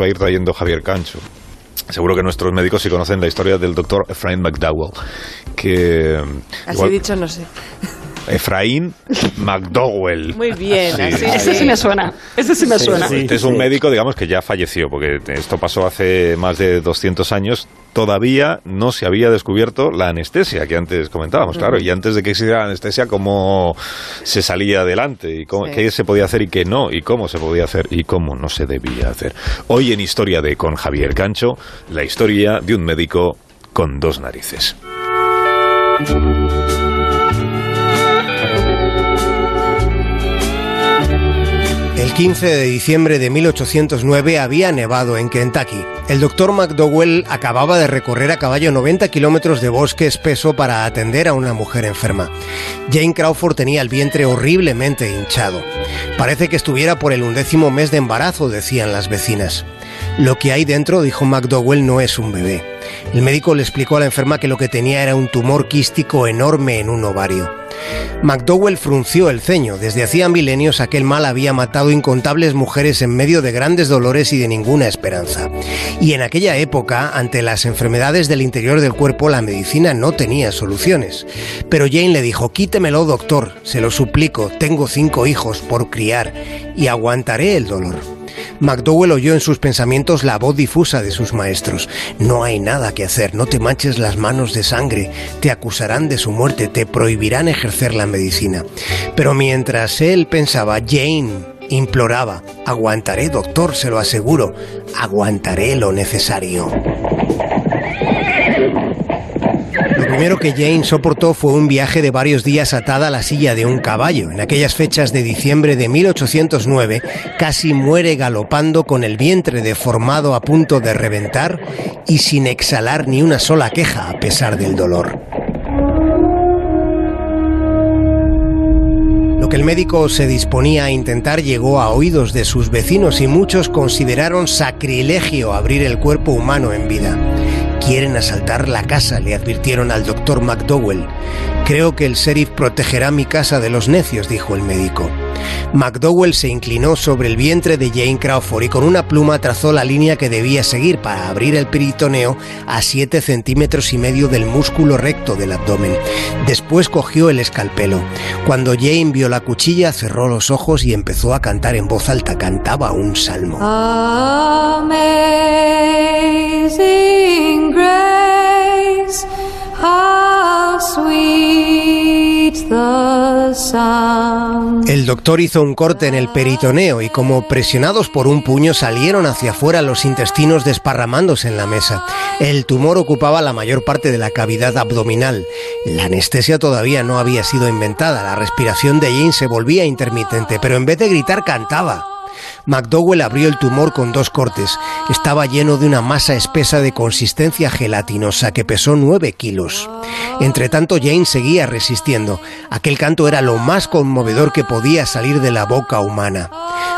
va a ir trayendo Javier Cancho. Seguro que nuestros médicos sí conocen la historia del doctor Efraín McDowell, que... Así dicho, no sé. Efraín McDowell. Muy bien, Sí. así. Ese sí me suena. Ese sí me suena. Este es un médico, digamos, que ya falleció, porque esto pasó hace más de 200 años. Todavía no se había descubierto la anestesia que antes comentábamos, claro. Y antes de que existiera la anestesia, cómo se salía adelante, y cómo- Sí. qué se podía hacer y qué no, y cómo se podía hacer y cómo no se debía hacer. Hoy en Historia de con Javier Cancho, la historia de un médico con dos narices. El 15 de diciembre de 1809 había nevado en Kentucky. El doctor McDowell acababa de recorrer a caballo 90 kilómetros de bosque espeso para atender a una mujer enferma. Jane Crawford tenía el vientre horriblemente hinchado. Parece que estuviera por el undécimo mes de embarazo, decían las vecinas. Lo que hay dentro, dijo McDowell, no es un bebé. El médico le explicó a la enferma que lo que tenía era un tumor quístico enorme en un ovario. McDowell frunció el ceño. Desde hacía milenios aquel mal había matado incontables mujeres en medio de grandes dolores y de ninguna esperanza. Y en aquella época, ante las enfermedades del interior del cuerpo, la medicina no tenía soluciones. Pero Jane le dijo, quítemelo doctor, se lo suplico, tengo cinco hijos por criar y aguantaré el dolor. McDowell oyó en sus pensamientos la voz difusa de sus maestros. No hay nada que hacer, no te manches las manos de sangre, te acusarán de su muerte, te prohibirán ejercer la medicina. Pero mientras él pensaba, Jane imploraba, aguantaré doctor, se lo aseguro, aguantaré lo necesario. Primero que Jane soportó fue un viaje de varios días atada a la silla de un caballo. En aquellas fechas de diciembre de 1809, casi muere galopando con el vientre deformado a punto de reventar y sin exhalar ni una sola queja a pesar del dolor. Lo que el médico se disponía a intentar llegó a oídos de sus vecinos y muchos consideraron sacrilegio abrir el cuerpo humano en vida. Quieren asaltar la casa, le advirtieron al doctor McDowell. Creo que el sheriff protegerá mi casa de los necios, dijo el médico. McDowell se inclinó sobre el vientre de Jane Crawford y con una pluma trazó la línea que debía seguir para abrir el peritoneo a 7 centímetros y medio del músculo recto del abdomen. Después cogió el escalpelo. Cuando Jane vio la cuchilla, cerró los ojos y empezó a cantar en voz alta. Cantaba un salmo. Amazing grace, how sweet the. El doctor hizo un corte en el peritoneo y como presionados por un puño salieron hacia afuera los intestinos desparramándose en la mesa. El tumor ocupaba la mayor parte de la cavidad abdominal. La anestesia todavía no había sido inventada. La respiración de Jane se volvía intermitente, pero en vez de gritar cantaba. McDowell abrió el tumor con dos cortes. Estaba lleno de una masa espesa de consistencia gelatinosa que pesó 9 kilos. Entre tanto, Jane seguía resistiendo. Aquel canto era lo más conmovedor que podía salir de la boca humana.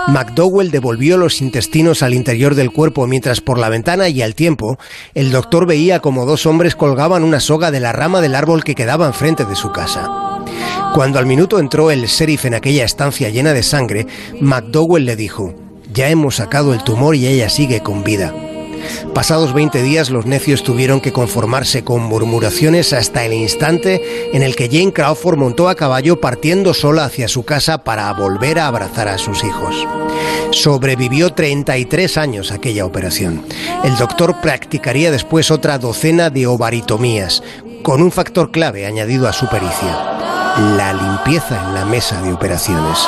McDowell devolvió los intestinos al interior del cuerpo mientras por la ventana y al tiempo el doctor veía como dos hombres colgaban una soga de la rama del árbol que quedaba enfrente de su casa. Cuando al minuto entró el sheriff en aquella estancia llena de sangre, McDowell le dijo, ya hemos sacado el tumor y ella sigue con vida. Pasados 20 días los necios tuvieron que conformarse con murmuraciones hasta el instante en el que Jane Crawford montó a caballo partiendo sola hacia su casa para volver a abrazar a sus hijos. Sobrevivió 33 años aquella operación. El doctor practicaría después otra docena de ovaritomías, con un factor clave añadido a su pericia, la limpieza en la mesa de operaciones.